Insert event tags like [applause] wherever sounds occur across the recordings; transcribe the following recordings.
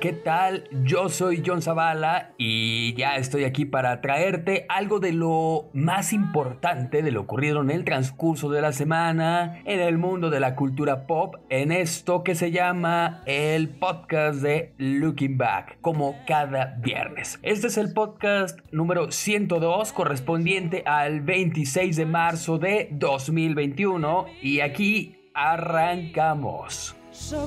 ¿Qué tal? Yo soy John Zavala y ya estoy aquí para traerte algo de lo más importante de lo ocurrido en el transcurso de la semana en el mundo de la cultura pop en esto que se llama el podcast de Looking Back, como cada viernes. Este es el podcast número 102 correspondiente al 26 de marzo de 2021 y aquí arrancamos. So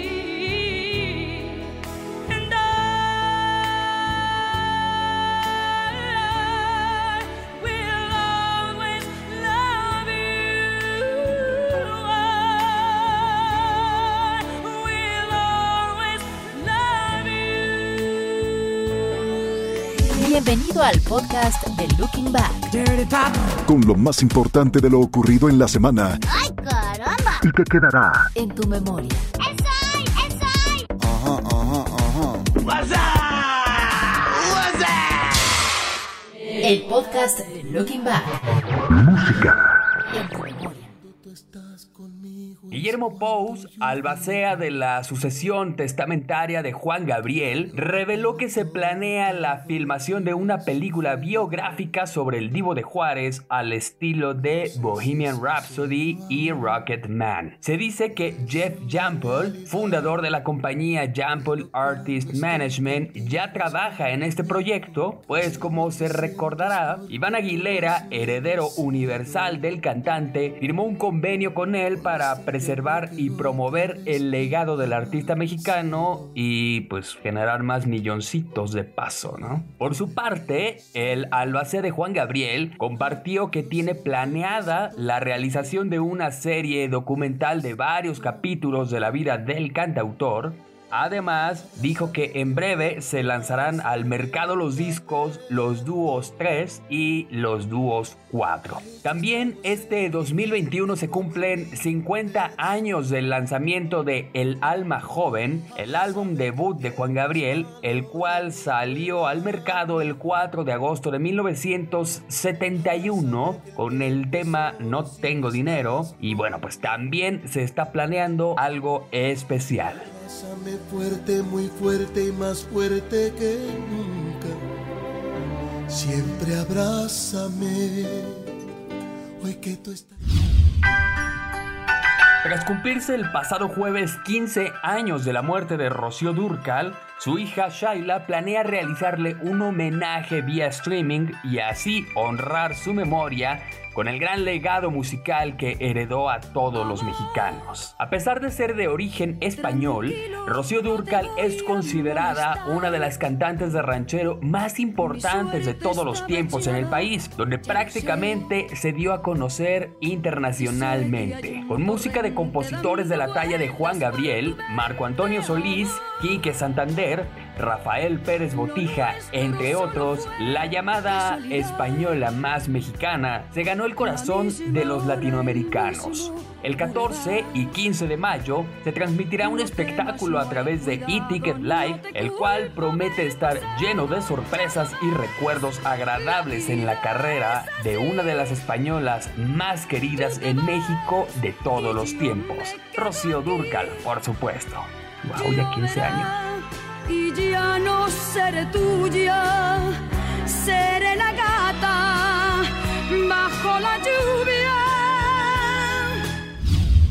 Bienvenido al podcast de Looking Back. Con lo más importante de lo ocurrido en la semana. ¡Ay, caramba! Y que quedará en tu memoria. Ajá, ajá, ajá. WhatsApp. El podcast de Looking Back. Música. Guillermo Pous, albacea de la sucesión testamentaria de Juan Gabriel, reveló que se planea la filmación de una película biográfica sobre el Divo de Juárez al estilo de Bohemian Rhapsody y Rocket Man. Se dice que Jeff Jampol, fundador de la compañía Jampol Artist Management, ya trabaja en este proyecto, pues como se recordará, Iván Aguilera, heredero universal del cantante, firmó un convenio con él para presentar y promover el legado del artista mexicano y pues generar más milloncitos de paso, ¿no? Por su parte, el albacea de Juan Gabriel compartió que tiene planeada la realización de una serie documental de varios capítulos de la vida del cantautor Además, dijo que en breve se lanzarán al mercado los discos Los Dúos 3 y Los Dúos 4. También este 2021 se cumplen 50 años del lanzamiento de El Alma Joven, el álbum debut de Juan Gabriel, el cual salió al mercado el 4 de agosto de 1971 con el tema No tengo dinero y bueno, pues también se está planeando algo especial. Abrázame fuerte, muy fuerte y más fuerte que nunca. Siempre abrázame. Hoy que tú estás. Tras cumplirse el pasado jueves 15 años de la muerte de Rocío Durcal, su hija Shaila planea realizarle un homenaje vía streaming y así honrar su memoria con el gran legado musical que heredó a todos los mexicanos. A pesar de ser de origen español, Rocío Durcal es considerada una de las cantantes de ranchero más importantes de todos los tiempos en el país, donde prácticamente se dio a conocer internacionalmente. Con música de compositores de la talla de Juan Gabriel, Marco Antonio Solís, Quique Santander, Rafael Pérez Botija, entre otros, la llamada española más mexicana se ganó el corazón de los latinoamericanos. El 14 y 15 de mayo se transmitirá un espectáculo a través de eTicket Live, el cual promete estar lleno de sorpresas y recuerdos agradables en la carrera de una de las españolas más queridas en México de todos los tiempos, Rocío Durcal, por supuesto. Wow, ya 15 años no seré tuya, seré la gata bajo la lluvia.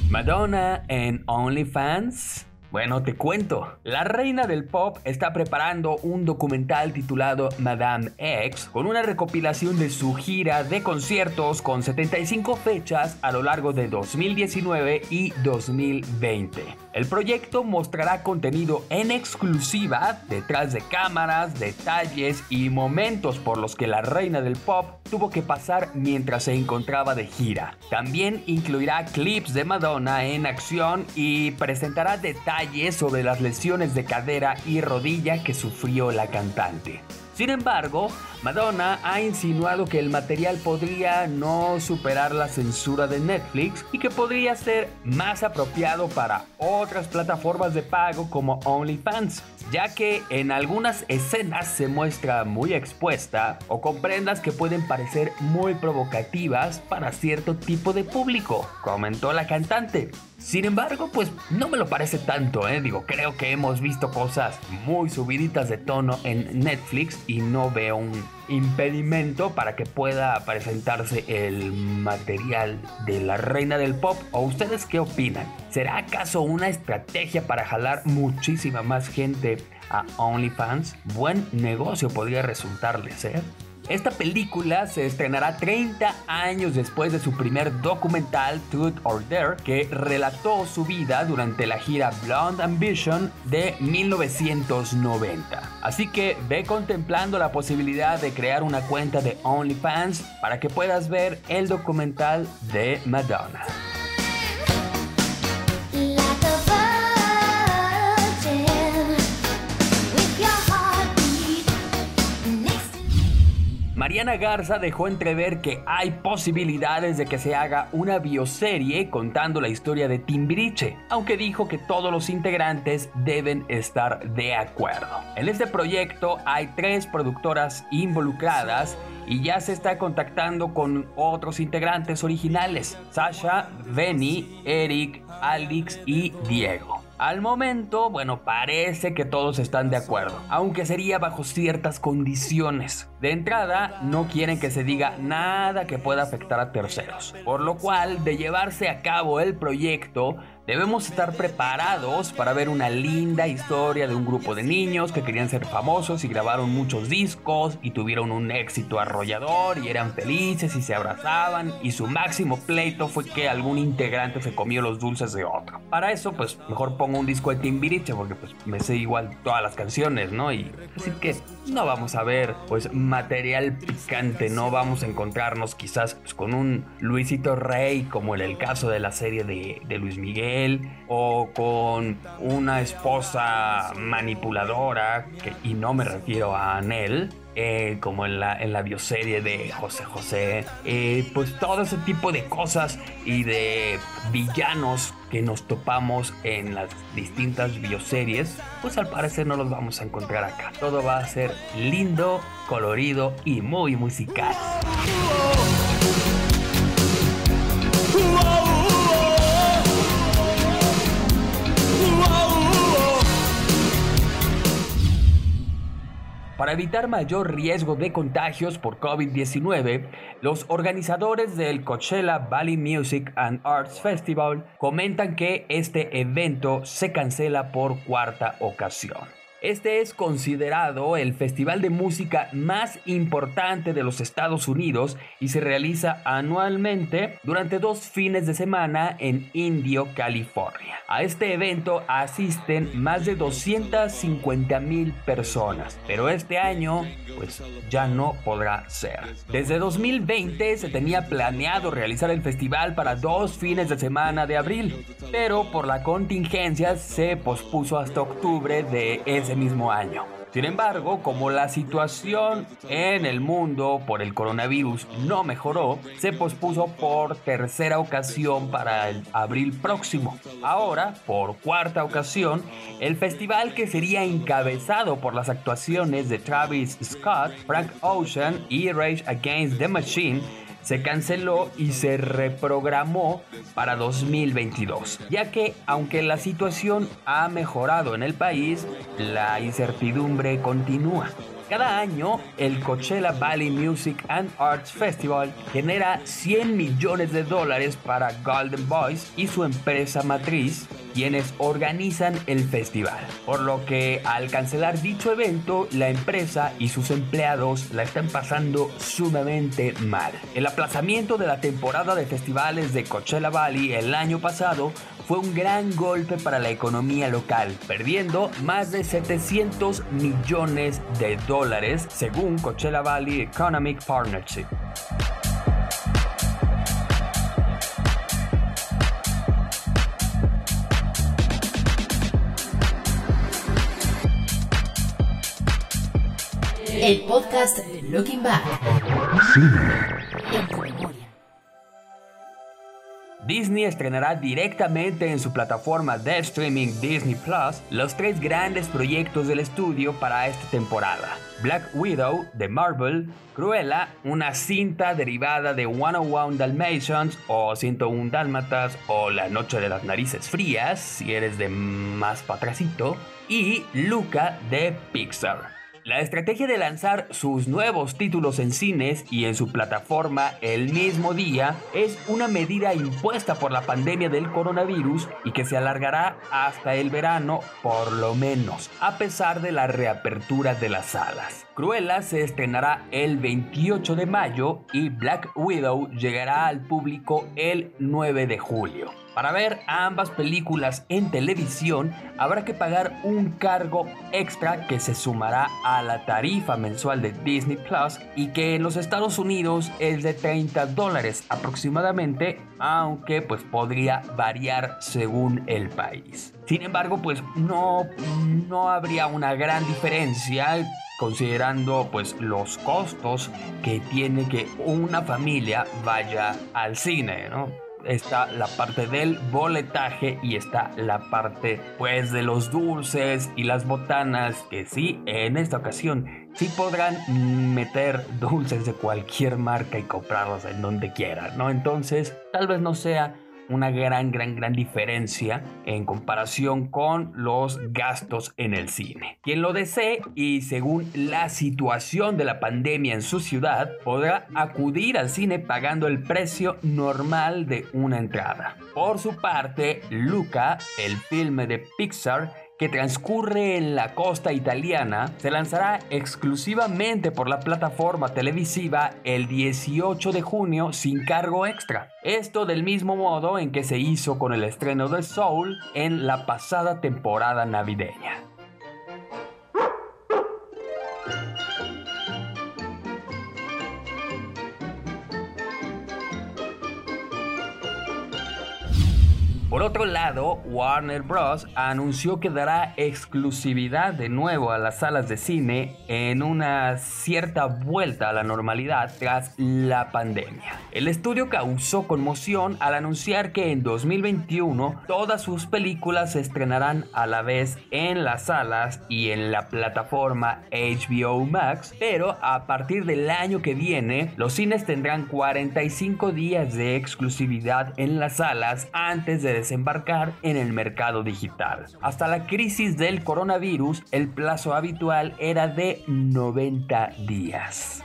Madonna en OnlyFans Bueno, te cuento. La reina del pop está preparando un documental titulado Madame X con una recopilación de su gira de conciertos con 75 fechas a lo largo de 2019 y 2020. El proyecto mostrará contenido en exclusiva detrás de cámaras, detalles y momentos por los que la reina del pop tuvo que pasar mientras se encontraba de gira. También incluirá clips de Madonna en acción y presentará detalles sobre las lesiones de cadera y rodilla que sufrió la cantante. Sin embargo, Madonna ha insinuado que el material podría no superar la censura de Netflix y que podría ser más apropiado para otras plataformas de pago como OnlyFans, ya que en algunas escenas se muestra muy expuesta o con prendas que pueden parecer muy provocativas para cierto tipo de público, comentó la cantante. Sin embargo, pues no me lo parece tanto, ¿eh? Digo, creo que hemos visto cosas muy subiditas de tono en Netflix y no veo un impedimento para que pueda presentarse el material de la reina del pop. ¿O ustedes qué opinan? ¿Será acaso una estrategia para jalar muchísima más gente a OnlyFans? Buen negocio podría resultarles, ¿eh? Esta película se estrenará 30 años después de su primer documental Truth or Dare, que relató su vida durante la gira Blonde Ambition de 1990. Así que ve contemplando la posibilidad de crear una cuenta de OnlyFans para que puedas ver el documental de Madonna. Mariana Garza dejó entrever que hay posibilidades de que se haga una bioserie contando la historia de Timbiriche, aunque dijo que todos los integrantes deben estar de acuerdo. En este proyecto hay tres productoras involucradas y ya se está contactando con otros integrantes originales, Sasha, Benny, Eric, Alex y Diego. Al momento, bueno, parece que todos están de acuerdo, aunque sería bajo ciertas condiciones. De entrada, no quieren que se diga nada que pueda afectar a terceros, por lo cual, de llevarse a cabo el proyecto, debemos estar preparados para ver una linda historia de un grupo de niños que querían ser famosos y grabaron muchos discos y tuvieron un éxito arrollador y eran felices y se abrazaban y su máximo pleito fue que algún integrante se comió los dulces de otro. Para eso, pues mejor pongo un disco de Timbiriche porque pues me sé igual todas las canciones, ¿no? Y así que no vamos a ver pues material picante, no vamos a encontrarnos quizás con un Luisito Rey como en el caso de la serie de, Luis Miguel o con una esposa manipuladora, y no me refiero a Anel, eh, como en la, en la bioserie de José José, eh, pues todo ese tipo de cosas y de villanos que nos topamos en las distintas bioseries, pues al parecer no los vamos a encontrar acá. Todo va a ser lindo, colorido y muy musical. Para evitar mayor riesgo de contagios por COVID-19, los organizadores del Coachella Valley Music and Arts Festival comentan que este evento se cancela por cuarta ocasión. Este es considerado el festival de música más importante de los Estados Unidos y se realiza anualmente durante dos fines de semana en Indio, California. A este evento asisten más de 250 mil personas, pero este año pues ya no podrá ser. Desde 2020 se tenía planeado realizar el festival para dos fines de semana de abril, pero por la contingencia se pospuso hasta octubre de ese mismo año. Sin embargo, como la situación en el mundo por el coronavirus no mejoró, se pospuso por tercera ocasión para el abril próximo. Ahora, por cuarta ocasión, el festival que sería encabezado por las actuaciones de Travis Scott, Frank Ocean y Rage Against the Machine se canceló y se reprogramó para 2022, ya que aunque la situación ha mejorado en el país, la incertidumbre continúa. Cada año, el Coachella Valley Music and Arts Festival genera 100 millones de dólares para Golden Boys y su empresa matriz, quienes organizan el festival. Por lo que al cancelar dicho evento, la empresa y sus empleados la están pasando sumamente mal. El aplazamiento de la temporada de festivales de Coachella Valley el año pasado fue un gran golpe para la economía local, perdiendo más de 700 millones de dólares según Coachella Valley Economic Partnership. El podcast Looking Back. Disney estrenará directamente en su plataforma de streaming Disney Plus los tres grandes proyectos del estudio para esta temporada. Black Widow de Marvel, Cruella, una cinta derivada de 101 Dalmatians o 101 Dálmatas o La Noche de las Narices Frías, si eres de más patracito, y Luca de Pixar. La estrategia de lanzar sus nuevos títulos en cines y en su plataforma el mismo día es una medida impuesta por la pandemia del coronavirus y que se alargará hasta el verano por lo menos, a pesar de la reapertura de las salas. Cruella se estrenará el 28 de mayo y Black Widow llegará al público el 9 de julio. Para ver ambas películas en televisión habrá que pagar un cargo extra que se sumará a la tarifa mensual de Disney Plus y que en los Estados Unidos es de 30 dólares aproximadamente, aunque pues podría variar según el país. Sin embargo, pues no, no habría una gran diferencia considerando pues los costos que tiene que una familia vaya al cine, ¿no? está la parte del boletaje y está la parte pues de los dulces y las botanas que sí en esta ocasión sí podrán meter dulces de cualquier marca y comprarlos en donde quieran, ¿no? Entonces tal vez no sea una gran, gran, gran diferencia en comparación con los gastos en el cine. Quien lo desee y según la situación de la pandemia en su ciudad, podrá acudir al cine pagando el precio normal de una entrada. Por su parte, Luca, el filme de Pixar, que transcurre en la costa italiana, se lanzará exclusivamente por la plataforma televisiva el 18 de junio sin cargo extra. Esto del mismo modo en que se hizo con el estreno de Soul en la pasada temporada navideña. Por otro lado, Warner Bros. anunció que dará exclusividad de nuevo a las salas de cine en una cierta vuelta a la normalidad tras la pandemia. El estudio causó conmoción al anunciar que en 2021 todas sus películas se estrenarán a la vez en las salas y en la plataforma HBO Max, pero a partir del año que viene los cines tendrán 45 días de exclusividad en las salas antes de desembarcar en el mercado digital. Hasta la crisis del coronavirus, el plazo habitual era de 90 días.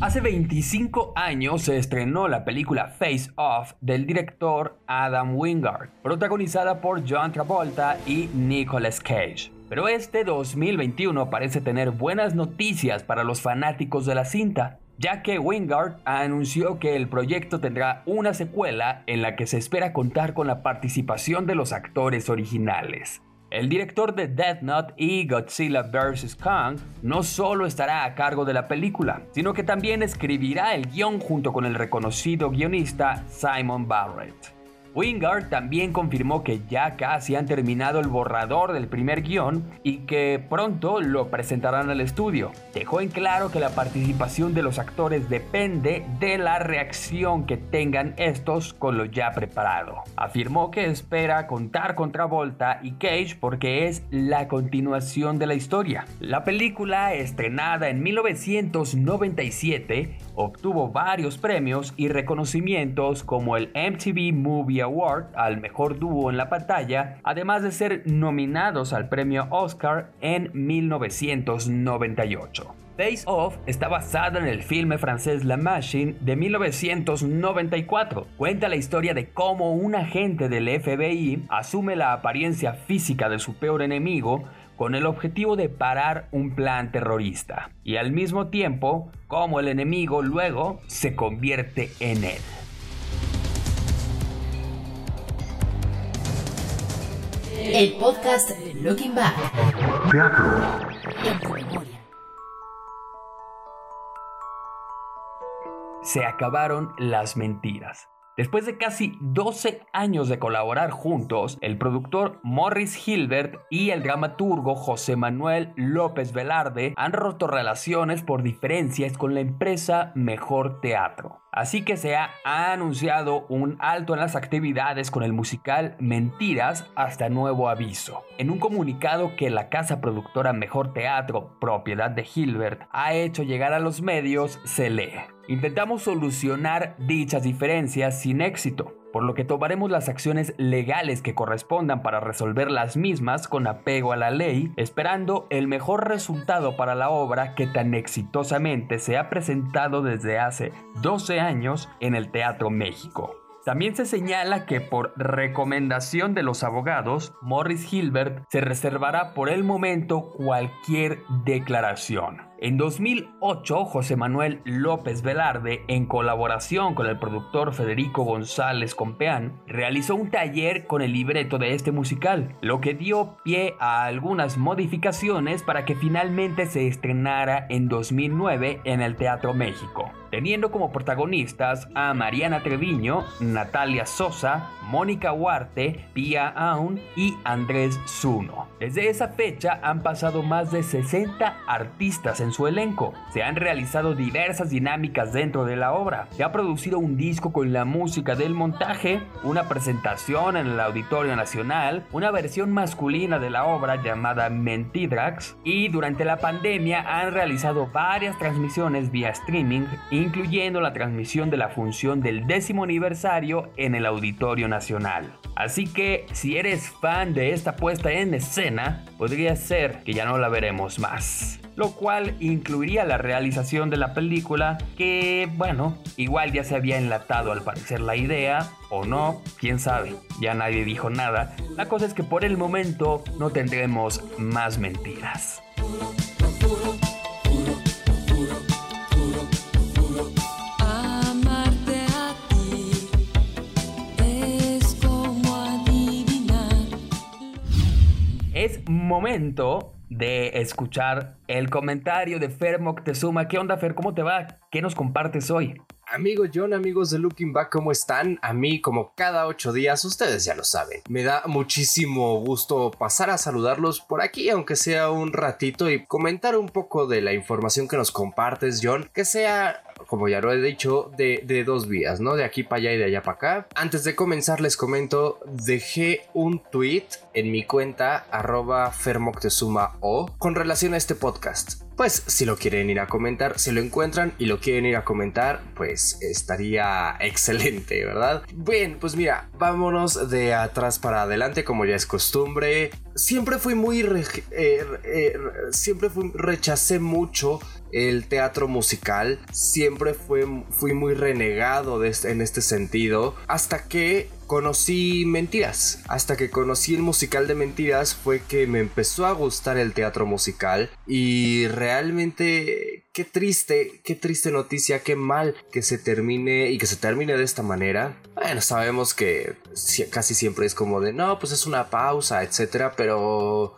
Hace 25 años se estrenó la película Face Off del director Adam Wingard, protagonizada por John Travolta y Nicolas Cage. Pero este 2021 parece tener buenas noticias para los fanáticos de la cinta, ya que Wingard anunció que el proyecto tendrá una secuela en la que se espera contar con la participación de los actores originales. El director de Death Note y Godzilla vs. Kong no solo estará a cargo de la película, sino que también escribirá el guion junto con el reconocido guionista Simon Barrett. Wingard también confirmó que ya casi han terminado el borrador del primer guion y que pronto lo presentarán al estudio. Dejó en claro que la participación de los actores depende de la reacción que tengan estos con lo ya preparado. Afirmó que espera contar con Travolta y Cage porque es la continuación de la historia. La película, estrenada en 1997, obtuvo varios premios y reconocimientos como el MTV Movie Award al mejor dúo en la pantalla, además de ser nominados al premio Oscar en 1998. Face Off está basada en el filme francés La Machine de 1994. Cuenta la historia de cómo un agente del FBI asume la apariencia física de su peor enemigo con el objetivo de parar un plan terrorista. Y al mismo tiempo, cómo el enemigo luego se convierte en él. El podcast Looking Back Teatro. en tu memoria. se acabaron las mentiras. Después de casi 12 años de colaborar juntos, el productor Morris Hilbert y el dramaturgo José Manuel López Velarde han roto relaciones por diferencias con la empresa Mejor Teatro. Así que se ha anunciado un alto en las actividades con el musical Mentiras hasta nuevo aviso. En un comunicado que la casa productora Mejor Teatro, propiedad de Hilbert, ha hecho llegar a los medios, se lee. Intentamos solucionar dichas diferencias sin éxito, por lo que tomaremos las acciones legales que correspondan para resolver las mismas con apego a la ley, esperando el mejor resultado para la obra que tan exitosamente se ha presentado desde hace 12 años en el Teatro México. También se señala que por recomendación de los abogados, Morris Hilbert se reservará por el momento cualquier declaración. En 2008, José Manuel López Velarde, en colaboración con el productor Federico González Compeán, realizó un taller con el libreto de este musical, lo que dio pie a algunas modificaciones para que finalmente se estrenara en 2009 en el Teatro México, teniendo como protagonistas a Mariana Treviño, Natalia Sosa, Mónica Huarte, Pia Aun y Andrés Zuno. Desde esa fecha han pasado más de 60 artistas en su elenco. Se han realizado diversas dinámicas dentro de la obra. Se ha producido un disco con la música del montaje, una presentación en el Auditorio Nacional, una versión masculina de la obra llamada Mentidrax y durante la pandemia han realizado varias transmisiones vía streaming, incluyendo la transmisión de la función del décimo aniversario en el Auditorio Nacional. Así que si eres fan de esta puesta en escena, podría ser que ya no la veremos más lo cual incluiría la realización de la película que, bueno, igual ya se había enlatado al parecer la idea, o no, quién sabe, ya nadie dijo nada. La cosa es que por el momento no tendremos más mentiras. Momento de escuchar el comentario de Fer Moctezuma. ¿Qué onda, Fer? ¿Cómo te va? ¿Qué nos compartes hoy? Amigos John, amigos de Looking Back, ¿cómo están? A mí, como cada ocho días, ustedes ya lo saben. Me da muchísimo gusto pasar a saludarlos por aquí, aunque sea un ratito, y comentar un poco de la información que nos compartes, John, que sea como ya lo he dicho, de, de, dos vías, ¿no? De aquí para allá y de allá para acá. Antes de comenzar les comento, dejé un tweet en mi cuenta arroba fermoctezuma o con relación a este podcast. Pues si lo quieren ir a comentar, si lo encuentran y lo quieren ir a comentar, pues estaría [laughs] excelente, ¿verdad? Bien, pues mira, vámonos de atrás para adelante como ya es costumbre. Siempre fui muy... Eh, eh, siempre rechacé mucho el teatro musical. Siempre fue, fui muy renegado en este sentido. Hasta que conocí Mentiras. Hasta que conocí el musical de Mentiras fue que me empezó a gustar el teatro musical. Y realmente qué triste, qué triste noticia, qué mal que se termine y que se termine de esta manera. Bueno, sabemos que casi siempre es como de no, pues es una pausa, etcétera, pero uh,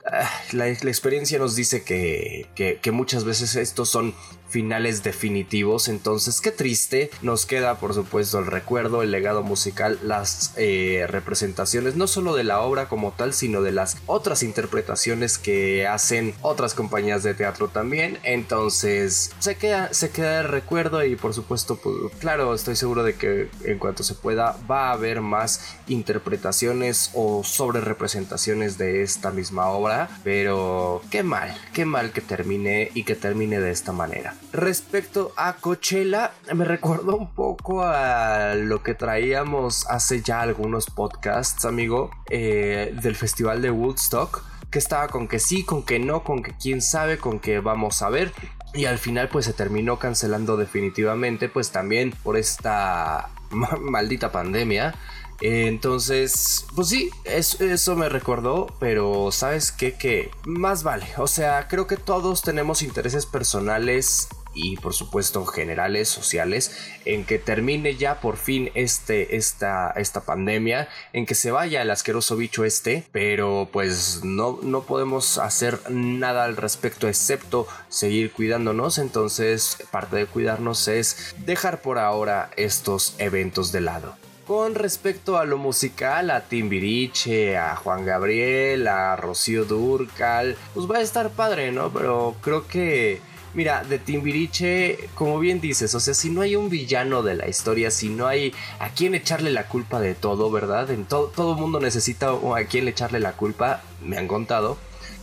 la, experiencia nos dice que muchas veces estos son finales definitivos. Entonces, qué triste. Nos queda, por supuesto, el recuerdo, el legado musical, las eh, representaciones, no solo de la obra como tal, sino de las otras interpretaciones que hacen otras compañías de teatro también. Entonces, se queda, se queda el recuerdo y, por supuesto, pues, claro, estoy seguro de que en cuanto se pueda, va a haber más interpretaciones o sobre representaciones de esta misma obra. Pero, qué mal, qué mal que termine y que termine de esta manera. Respecto a Coachella, me recordó un poco a lo que traíamos hace ya algunos podcasts, amigo, eh, del festival de Woodstock, que estaba con que sí, con que no, con que quién sabe, con que vamos a ver. Y al final pues se terminó cancelando definitivamente pues también por esta ma- maldita pandemia. Entonces, pues sí, es- eso me recordó, pero ¿sabes qué? Que más vale. O sea, creo que todos tenemos intereses personales y por supuesto generales, sociales, en que termine ya por fin este, esta, esta pandemia, en que se vaya el asqueroso bicho este, pero pues no, no podemos hacer nada al respecto excepto seguir cuidándonos, entonces parte de cuidarnos es dejar por ahora estos eventos de lado. Con respecto a lo musical, a Timbiriche, a Juan Gabriel, a Rocío Durcal, pues va a estar padre, ¿no? Pero creo que, mira, de Timbiriche, como bien dices, o sea, si no hay un villano de la historia, si no hay a quién echarle la culpa de todo, ¿verdad? En todo, mundo necesita a quién echarle la culpa, me han contado.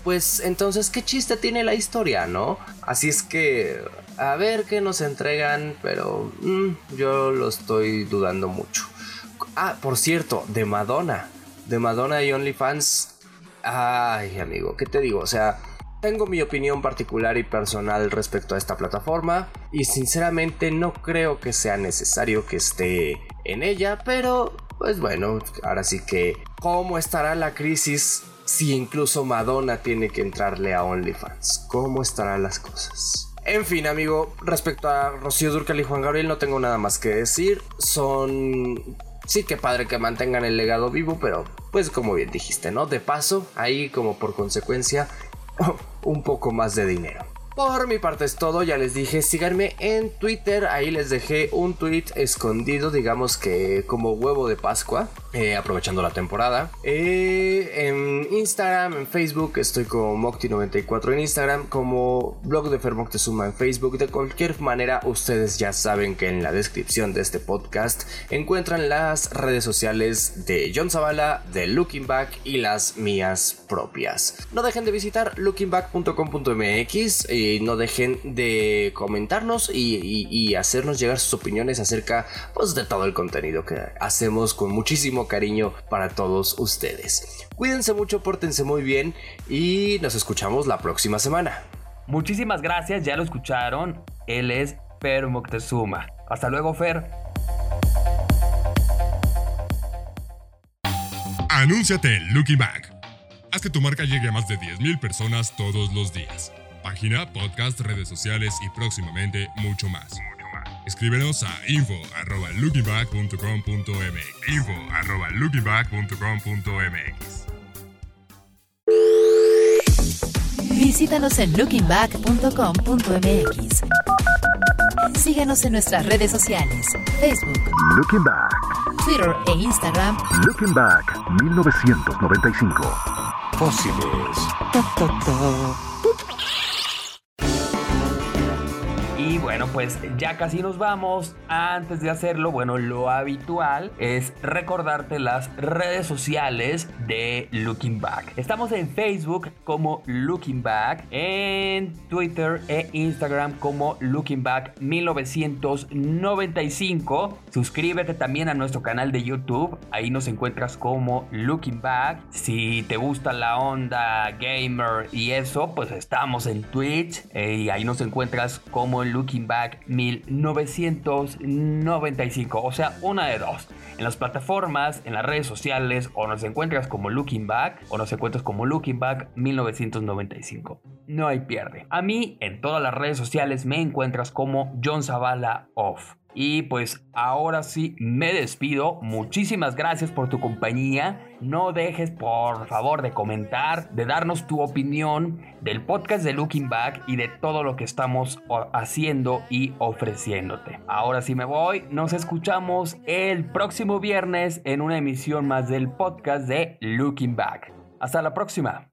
Pues entonces, ¿qué chiste tiene la historia, no? Así es que, a ver qué nos entregan, pero mm, yo lo estoy dudando mucho. Ah, por cierto, de Madonna. De Madonna y OnlyFans. Ay, amigo, ¿qué te digo? O sea, tengo mi opinión particular y personal respecto a esta plataforma. Y sinceramente no creo que sea necesario que esté en ella. Pero, pues bueno, ahora sí que... ¿Cómo estará la crisis si incluso Madonna tiene que entrarle a OnlyFans? ¿Cómo estarán las cosas? En fin, amigo, respecto a Rocío Durcal y Juan Gabriel no tengo nada más que decir. Son... Sí, que padre que mantengan el legado vivo, pero pues como bien dijiste, ¿no? De paso, ahí como por consecuencia, [laughs] un poco más de dinero. Por mi parte es todo, ya les dije, síganme en Twitter, ahí les dejé un tweet escondido, digamos que como huevo de Pascua, eh, aprovechando la temporada. Eh, en Instagram, en Facebook, estoy como Mocti94 en Instagram, como blog de Fer Moctezuma en Facebook. De cualquier manera, ustedes ya saben que en la descripción de este podcast encuentran las redes sociales de John Zavala, de Looking Back y las mías propias. No dejen de visitar lookingback.com.mx y no dejen de comentarnos y, y- y hacernos llegar sus opiniones acerca pues, de todo el contenido que hacemos con muchísimo cariño para todos ustedes. Cuídense mucho, pórtense muy bien y nos escuchamos la próxima semana. Muchísimas gracias, ya lo escucharon. Él es Fer Moctezuma. Hasta luego, Fer. Anúnciate en Looking Back. Haz que tu marca llegue a más de 10.000 personas todos los días. Página, podcast, redes sociales y próximamente mucho más. Escríbenos a info.lookingback.com.mx info.lookingback.com.mx Visítanos en lookingback.com.mx. Síguenos en nuestras redes sociales, Facebook, Looking Back. Twitter e Instagram Looking Back 1995. Fósiles. Y bueno, pues ya casi nos vamos. Antes de hacerlo, bueno, lo habitual es recordarte las redes sociales de Looking Back. Estamos en Facebook como Looking Back, en Twitter e Instagram como Looking Back 1995. Suscríbete también a nuestro canal de YouTube. Ahí nos encuentras como Looking Back. Si te gusta la onda gamer y eso, pues estamos en Twitch eh, y ahí nos encuentras como Looking Back 1995. O sea, una de dos. En las plataformas, en las redes sociales, o nos encuentras como Looking Back, o nos encuentras como Looking Back 1995. No hay pierde. A mí, en todas las redes sociales, me encuentras como John Zavala Off. Y pues ahora sí me despido. Muchísimas gracias por tu compañía. No dejes por favor de comentar, de darnos tu opinión del podcast de Looking Back y de todo lo que estamos haciendo y ofreciéndote. Ahora sí me voy. Nos escuchamos el próximo viernes en una emisión más del podcast de Looking Back. Hasta la próxima.